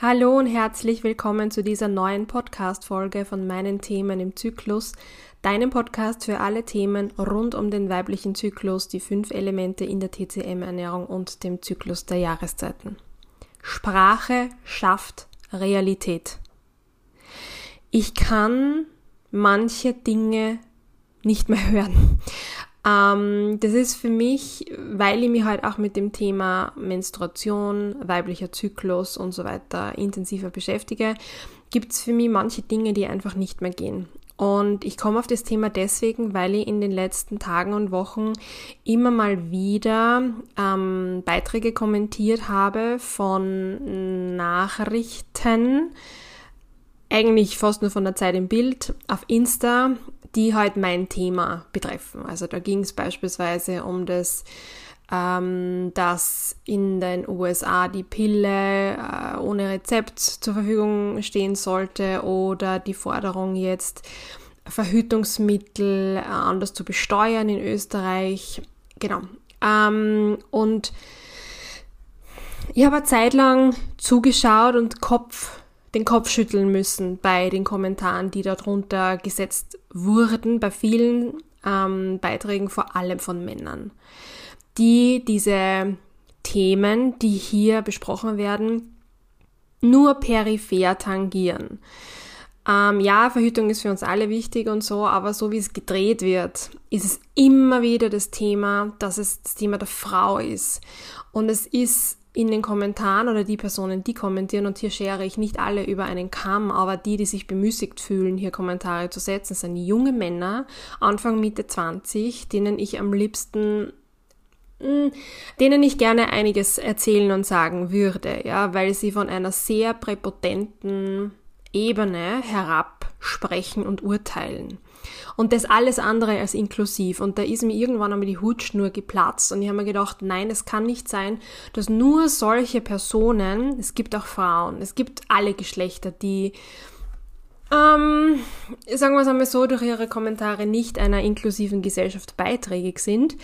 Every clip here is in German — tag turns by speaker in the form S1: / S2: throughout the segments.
S1: Hallo und herzlich willkommen zu dieser neuen Podcast-Folge von meinen Themen im Zyklus, deinem Podcast für alle Themen rund um den weiblichen Zyklus, die fünf Elemente in der TCM-Ernährung und dem Zyklus der Jahreszeiten. Sprache schafft Realität. Ich kann manche Dinge nicht mehr hören. Ähm, das ist für mich, weil ich mich halt auch mit dem Thema Menstruation, weiblicher Zyklus und so weiter intensiver beschäftige, gibt es für mich manche Dinge, die einfach nicht mehr gehen. Und ich komme auf das Thema deswegen, weil ich in den letzten Tagen und Wochen immer mal wieder ähm, Beiträge kommentiert habe von Nachrichten, eigentlich fast nur von der Zeit im Bild auf Insta, die halt mein Thema betreffen. Also da ging es beispielsweise um das, ähm, dass in den USA die Pille äh, ohne Rezept zur Verfügung stehen sollte oder die Forderung jetzt Verhütungsmittel äh, anders zu besteuern in Österreich. Genau. Ähm, und ich habe eine Zeit lang zugeschaut und Kopf den Kopf schütteln müssen bei den Kommentaren, die darunter gesetzt wurden, bei vielen ähm, Beiträgen, vor allem von Männern, die diese Themen, die hier besprochen werden, nur peripher tangieren. Ähm, ja, Verhütung ist für uns alle wichtig und so, aber so wie es gedreht wird, ist es immer wieder das Thema, dass es das Thema der Frau ist. Und es ist in den Kommentaren oder die Personen, die kommentieren, und hier schere ich nicht alle über einen Kamm, aber die, die sich bemüßigt fühlen, hier Kommentare zu setzen, sind junge Männer, Anfang, Mitte 20, denen ich am liebsten hm, denen ich gerne einiges erzählen und sagen würde, ja, weil sie von einer sehr präpotenten Ebene herab sprechen und urteilen. Und das alles andere als inklusiv. Und da ist mir irgendwann einmal die Hutschnur geplatzt. Und ich habe mir gedacht, nein, es kann nicht sein, dass nur solche Personen, es gibt auch Frauen, es gibt alle Geschlechter, die ähm, sagen wir es einmal so, durch ihre Kommentare nicht einer inklusiven Gesellschaft beiträgig sind,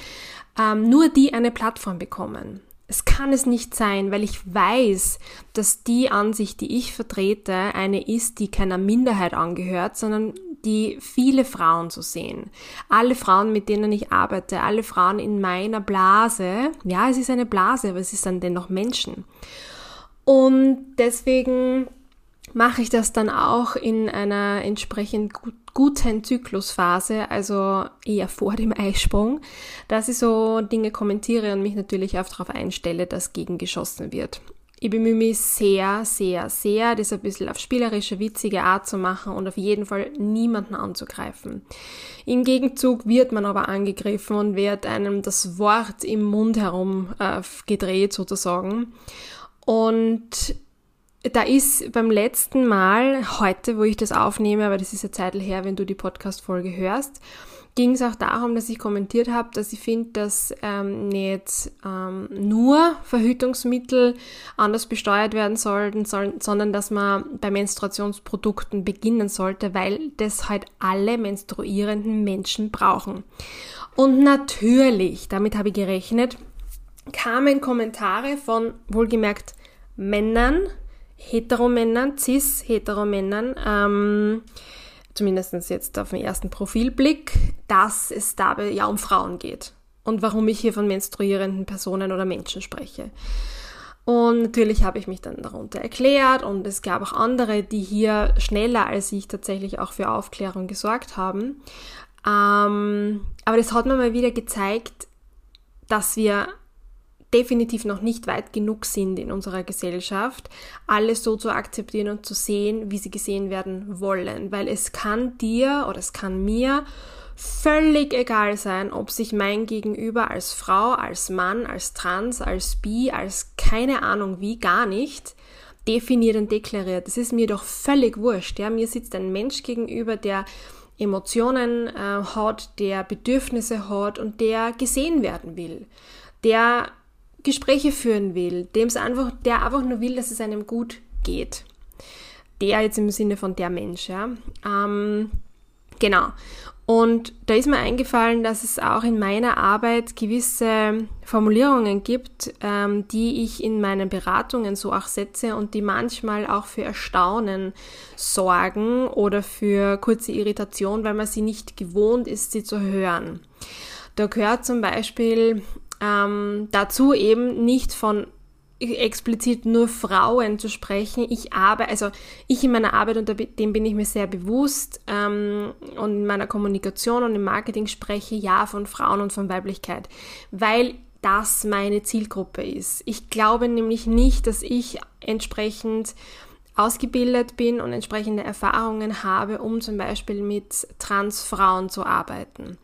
S1: ähm, nur die eine Plattform bekommen. Es kann es nicht sein, weil ich weiß, dass die Ansicht, die ich vertrete, eine ist, die keiner Minderheit angehört, sondern die viele Frauen so sehen. Alle Frauen, mit denen ich arbeite, alle Frauen in meiner Blase, ja, es ist eine Blase, aber es ist dann dennoch Menschen. Und deswegen mache ich das dann auch in einer entsprechend gut, guten Zyklusphase, also eher vor dem Eisprung, dass ich so Dinge kommentiere und mich natürlich auch darauf einstelle, dass gegengeschossen wird. Ich bemühe mich sehr, sehr, sehr, das ein bisschen auf spielerische, witzige Art zu machen und auf jeden Fall niemanden anzugreifen. Im Gegenzug wird man aber angegriffen und wird einem das Wort im Mund herum äh, gedreht sozusagen. Und da ist beim letzten Mal, heute, wo ich das aufnehme, aber das ist ja Zeit her, wenn du die Podcast-Folge hörst, ging es auch darum, dass ich kommentiert habe, dass ich finde, dass ähm, nicht ähm, nur Verhütungsmittel anders besteuert werden sollten, soll, sondern dass man bei Menstruationsprodukten beginnen sollte, weil das halt alle menstruierenden Menschen brauchen. Und natürlich, damit habe ich gerechnet, kamen Kommentare von wohlgemerkt Männern, Heteromännern, cis-Heteromännern, ähm, zumindest jetzt auf den ersten Profilblick, dass es dabei ja um Frauen geht und warum ich hier von menstruierenden Personen oder Menschen spreche. Und natürlich habe ich mich dann darunter erklärt und es gab auch andere, die hier schneller als ich tatsächlich auch für Aufklärung gesorgt haben. Ähm, aber das hat mir mal wieder gezeigt, dass wir definitiv noch nicht weit genug sind in unserer Gesellschaft, alles so zu akzeptieren und zu sehen, wie sie gesehen werden wollen. Weil es kann dir oder es kann mir völlig egal sein, ob sich mein Gegenüber als Frau, als Mann, als Trans, als Bi, als keine Ahnung wie, gar nicht definiert und deklariert. Das ist mir doch völlig wurscht. Ja? Mir sitzt ein Mensch gegenüber, der Emotionen äh, hat, der Bedürfnisse hat und der gesehen werden will, der Gespräche führen will, dem es einfach, der einfach nur will, dass es einem gut geht. Der jetzt im Sinne von der Mensch, ja. Ähm, genau. Und da ist mir eingefallen, dass es auch in meiner Arbeit gewisse Formulierungen gibt, ähm, die ich in meinen Beratungen so auch setze und die manchmal auch für Erstaunen sorgen oder für kurze Irritation, weil man sie nicht gewohnt ist, sie zu hören. Da gehört zum Beispiel ähm, dazu eben nicht von explizit nur Frauen zu sprechen. Ich arbeite, also ich in meiner Arbeit, und dem bin ich mir sehr bewusst, ähm, und in meiner Kommunikation und im Marketing spreche ja von Frauen und von Weiblichkeit, weil das meine Zielgruppe ist. Ich glaube nämlich nicht, dass ich entsprechend ausgebildet bin und entsprechende Erfahrungen habe, um zum Beispiel mit Transfrauen zu arbeiten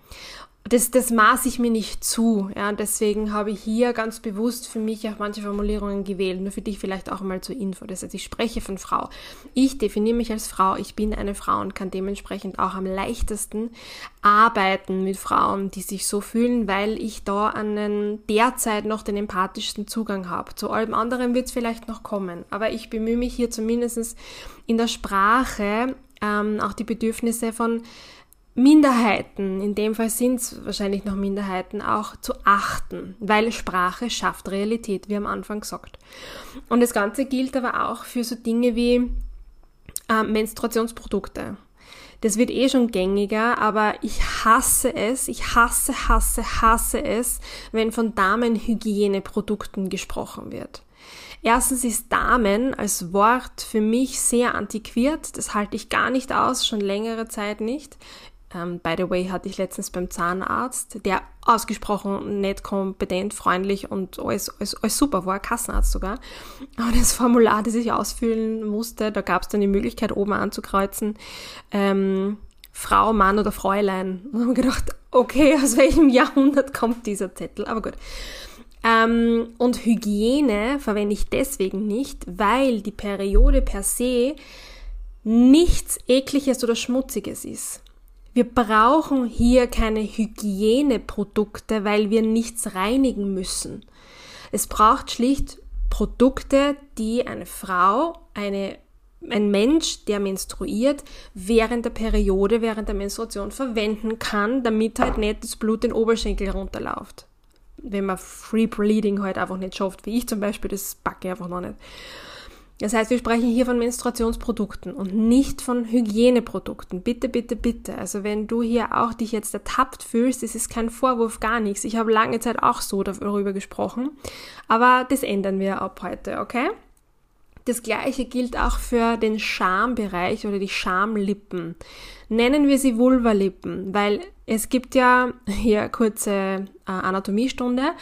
S1: das, das maße ich mir nicht zu. Ja, deswegen habe ich hier ganz bewusst für mich auch manche Formulierungen gewählt. Nur für dich vielleicht auch mal zur Info. Das heißt, ich spreche von Frau. Ich definiere mich als Frau. Ich bin eine Frau und kann dementsprechend auch am leichtesten arbeiten mit Frauen, die sich so fühlen, weil ich da einen derzeit noch den empathischsten Zugang habe. Zu allem anderen wird es vielleicht noch kommen. Aber ich bemühe mich hier zumindest in der Sprache ähm, auch die Bedürfnisse von Minderheiten, in dem Fall sind es wahrscheinlich noch Minderheiten, auch zu achten, weil Sprache schafft Realität, wie am Anfang gesagt. Und das Ganze gilt aber auch für so Dinge wie äh, Menstruationsprodukte. Das wird eh schon gängiger, aber ich hasse es, ich hasse, hasse, hasse es, wenn von Damenhygieneprodukten gesprochen wird. Erstens ist Damen als Wort für mich sehr antiquiert, das halte ich gar nicht aus, schon längere Zeit nicht. Um, by the way, hatte ich letztens beim Zahnarzt, der ausgesprochen nett, kompetent, freundlich und alles, alles, alles super war, Kassenarzt sogar. Aber das Formular, das ich ausfüllen musste, da gab es dann die Möglichkeit, oben anzukreuzen, ähm, Frau, Mann oder Fräulein. Und habe gedacht, okay, aus welchem Jahrhundert kommt dieser Zettel? Aber gut. Ähm, und Hygiene verwende ich deswegen nicht, weil die Periode per se nichts Ekliges oder Schmutziges ist. Wir brauchen hier keine Hygieneprodukte, weil wir nichts reinigen müssen. Es braucht schlicht Produkte, die eine Frau, eine, ein Mensch, der menstruiert, während der Periode, während der Menstruation verwenden kann, damit halt nicht das Blut den Oberschenkel runterläuft. Wenn man Free Bleeding halt einfach nicht schafft, wie ich zum Beispiel, das backe ich einfach noch nicht. Das heißt, wir sprechen hier von Menstruationsprodukten und nicht von Hygieneprodukten. Bitte, bitte, bitte. Also wenn du hier auch dich jetzt ertappt fühlst, das ist kein Vorwurf, gar nichts. Ich habe lange Zeit auch so darüber gesprochen, aber das ändern wir ab heute, okay? Das gleiche gilt auch für den Schambereich oder die Schamlippen. Nennen wir sie Vulvalippen, weil es gibt ja hier kurze äh, Anatomiestunde.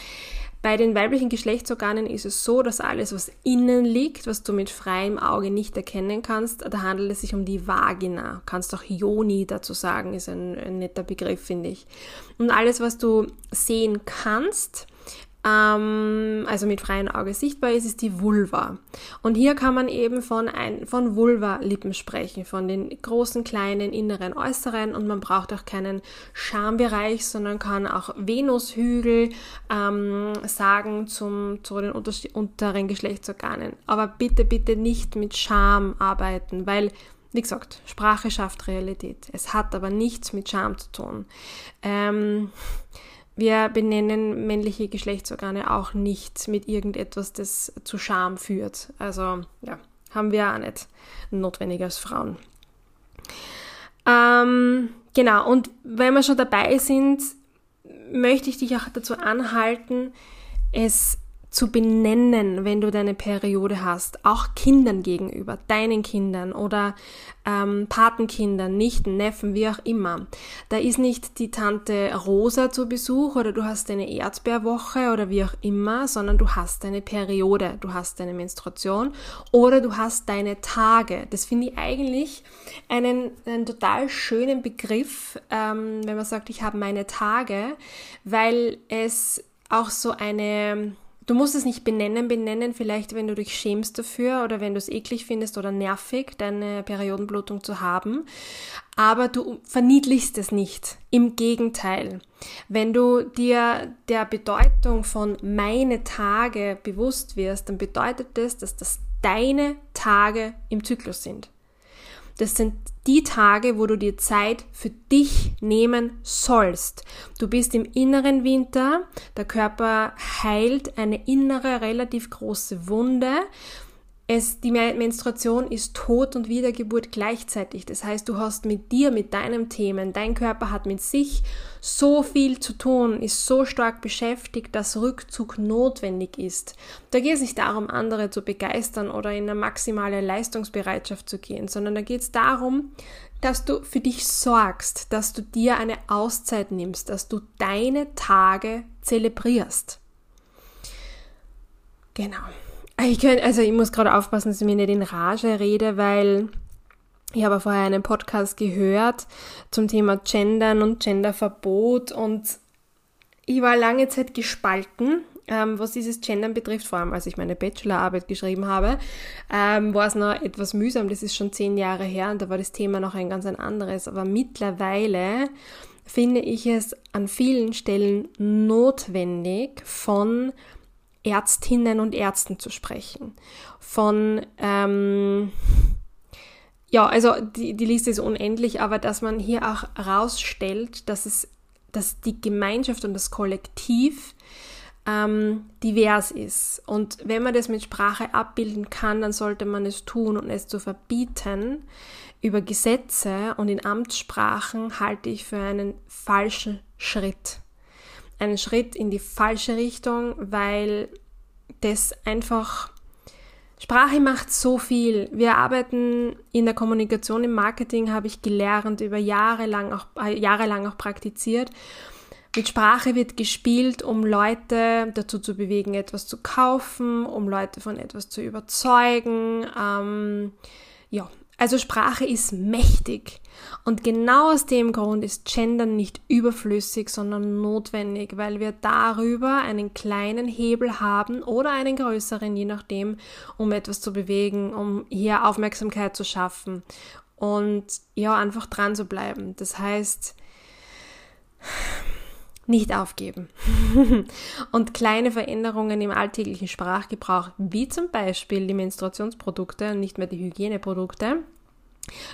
S1: Bei den weiblichen Geschlechtsorganen ist es so, dass alles, was innen liegt, was du mit freiem Auge nicht erkennen kannst, da handelt es sich um die Vagina. Du kannst auch Yoni dazu sagen, ist ein, ein netter Begriff, finde ich. Und alles, was du sehen kannst, ähm, also mit freiem Auge sichtbar ist, ist die Vulva. Und hier kann man eben von, von Vulva-Lippen sprechen, von den großen, kleinen, inneren, äußeren und man braucht auch keinen Schambereich, sondern kann auch Venushügel ähm, sagen zum, zu den unteren Geschlechtsorganen. Aber bitte, bitte nicht mit Scham arbeiten, weil wie gesagt, Sprache schafft Realität. Es hat aber nichts mit Scham zu tun. Ähm, wir benennen männliche Geschlechtsorgane auch nicht mit irgendetwas, das zu Scham führt. Also ja, haben wir auch nicht notwendig als Frauen. Ähm, genau, und wenn wir schon dabei sind, möchte ich dich auch dazu anhalten, es zu benennen, wenn du deine Periode hast, auch Kindern gegenüber, deinen Kindern oder ähm, Patenkindern, Nichten, Neffen, wie auch immer. Da ist nicht die Tante Rosa zu Besuch oder du hast eine Erdbeerwoche oder wie auch immer, sondern du hast deine Periode, du hast deine Menstruation oder du hast deine Tage. Das finde ich eigentlich einen, einen total schönen Begriff, ähm, wenn man sagt, ich habe meine Tage, weil es auch so eine Du musst es nicht benennen, benennen vielleicht, wenn du dich schämst dafür oder wenn du es eklig findest oder nervig, deine Periodenblutung zu haben. Aber du verniedlichst es nicht. Im Gegenteil. Wenn du dir der Bedeutung von meine Tage bewusst wirst, dann bedeutet das, dass das deine Tage im Zyklus sind. Das sind die Tage, wo du dir Zeit für dich nehmen sollst. Du bist im inneren Winter, der Körper heilt eine innere, relativ große Wunde es, die Menstruation ist Tod und Wiedergeburt gleichzeitig. Das heißt, du hast mit dir, mit deinem Themen, dein Körper hat mit sich so viel zu tun, ist so stark beschäftigt, dass Rückzug notwendig ist. Da geht es nicht darum, andere zu begeistern oder in eine maximale Leistungsbereitschaft zu gehen, sondern da geht es darum, dass du für dich sorgst, dass du dir eine Auszeit nimmst, dass du deine Tage zelebrierst. Genau. Ich könnt, also ich muss gerade aufpassen, dass ich mir nicht in Rage rede, weil ich habe vorher einen Podcast gehört zum Thema Gendern und Genderverbot und ich war lange Zeit gespalten, ähm, was dieses Gendern betrifft, vor allem als ich meine Bachelorarbeit geschrieben habe, ähm, war es noch etwas mühsam, das ist schon zehn Jahre her und da war das Thema noch ein ganz ein anderes, aber mittlerweile finde ich es an vielen Stellen notwendig von Ärztinnen und Ärzten zu sprechen, von ähm, ja, also die, die Liste ist unendlich, aber dass man hier auch herausstellt, dass es, dass die Gemeinschaft und das Kollektiv ähm, divers ist. Und wenn man das mit Sprache abbilden kann, dann sollte man es tun und es zu verbieten. Über Gesetze und in Amtssprachen halte ich für einen falschen Schritt einen Schritt in die falsche Richtung, weil das einfach Sprache macht so viel. Wir arbeiten in der Kommunikation, im Marketing, habe ich gelernt, über Jahre lang auch, äh, jahrelang auch praktiziert. Mit Sprache wird gespielt, um Leute dazu zu bewegen, etwas zu kaufen, um Leute von etwas zu überzeugen. Ähm, ja, also Sprache ist mächtig. Und genau aus dem Grund ist Gendern nicht überflüssig, sondern notwendig, weil wir darüber einen kleinen Hebel haben oder einen größeren, je nachdem, um etwas zu bewegen, um hier Aufmerksamkeit zu schaffen und ja, einfach dran zu bleiben. Das heißt, nicht aufgeben. und kleine Veränderungen im alltäglichen Sprachgebrauch, wie zum Beispiel die Menstruationsprodukte und nicht mehr die Hygieneprodukte,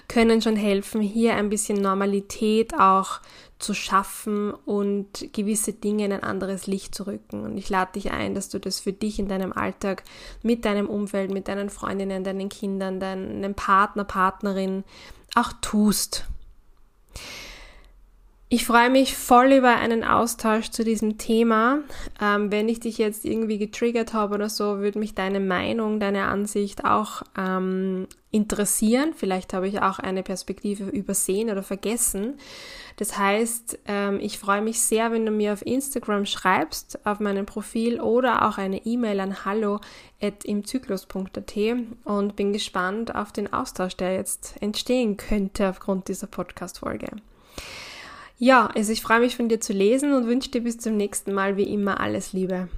S1: können schon helfen, hier ein bisschen Normalität auch zu schaffen und gewisse Dinge in ein anderes Licht zu rücken. Und ich lade dich ein, dass du das für dich in deinem Alltag mit deinem Umfeld, mit deinen Freundinnen, deinen Kindern, deinem Partner, Partnerin auch tust. Ich freue mich voll über einen Austausch zu diesem Thema. Ähm, wenn ich dich jetzt irgendwie getriggert habe oder so, würde mich deine Meinung, deine Ansicht auch ähm, interessieren. Vielleicht habe ich auch eine Perspektive übersehen oder vergessen. Das heißt, ähm, ich freue mich sehr, wenn du mir auf Instagram schreibst, auf meinem Profil oder auch eine E-Mail an hallo.imzyklus.at und bin gespannt auf den Austausch, der jetzt entstehen könnte aufgrund dieser Podcast-Folge. Ja, also ich freue mich von dir zu lesen und wünsche dir bis zum nächsten Mal wie immer alles Liebe.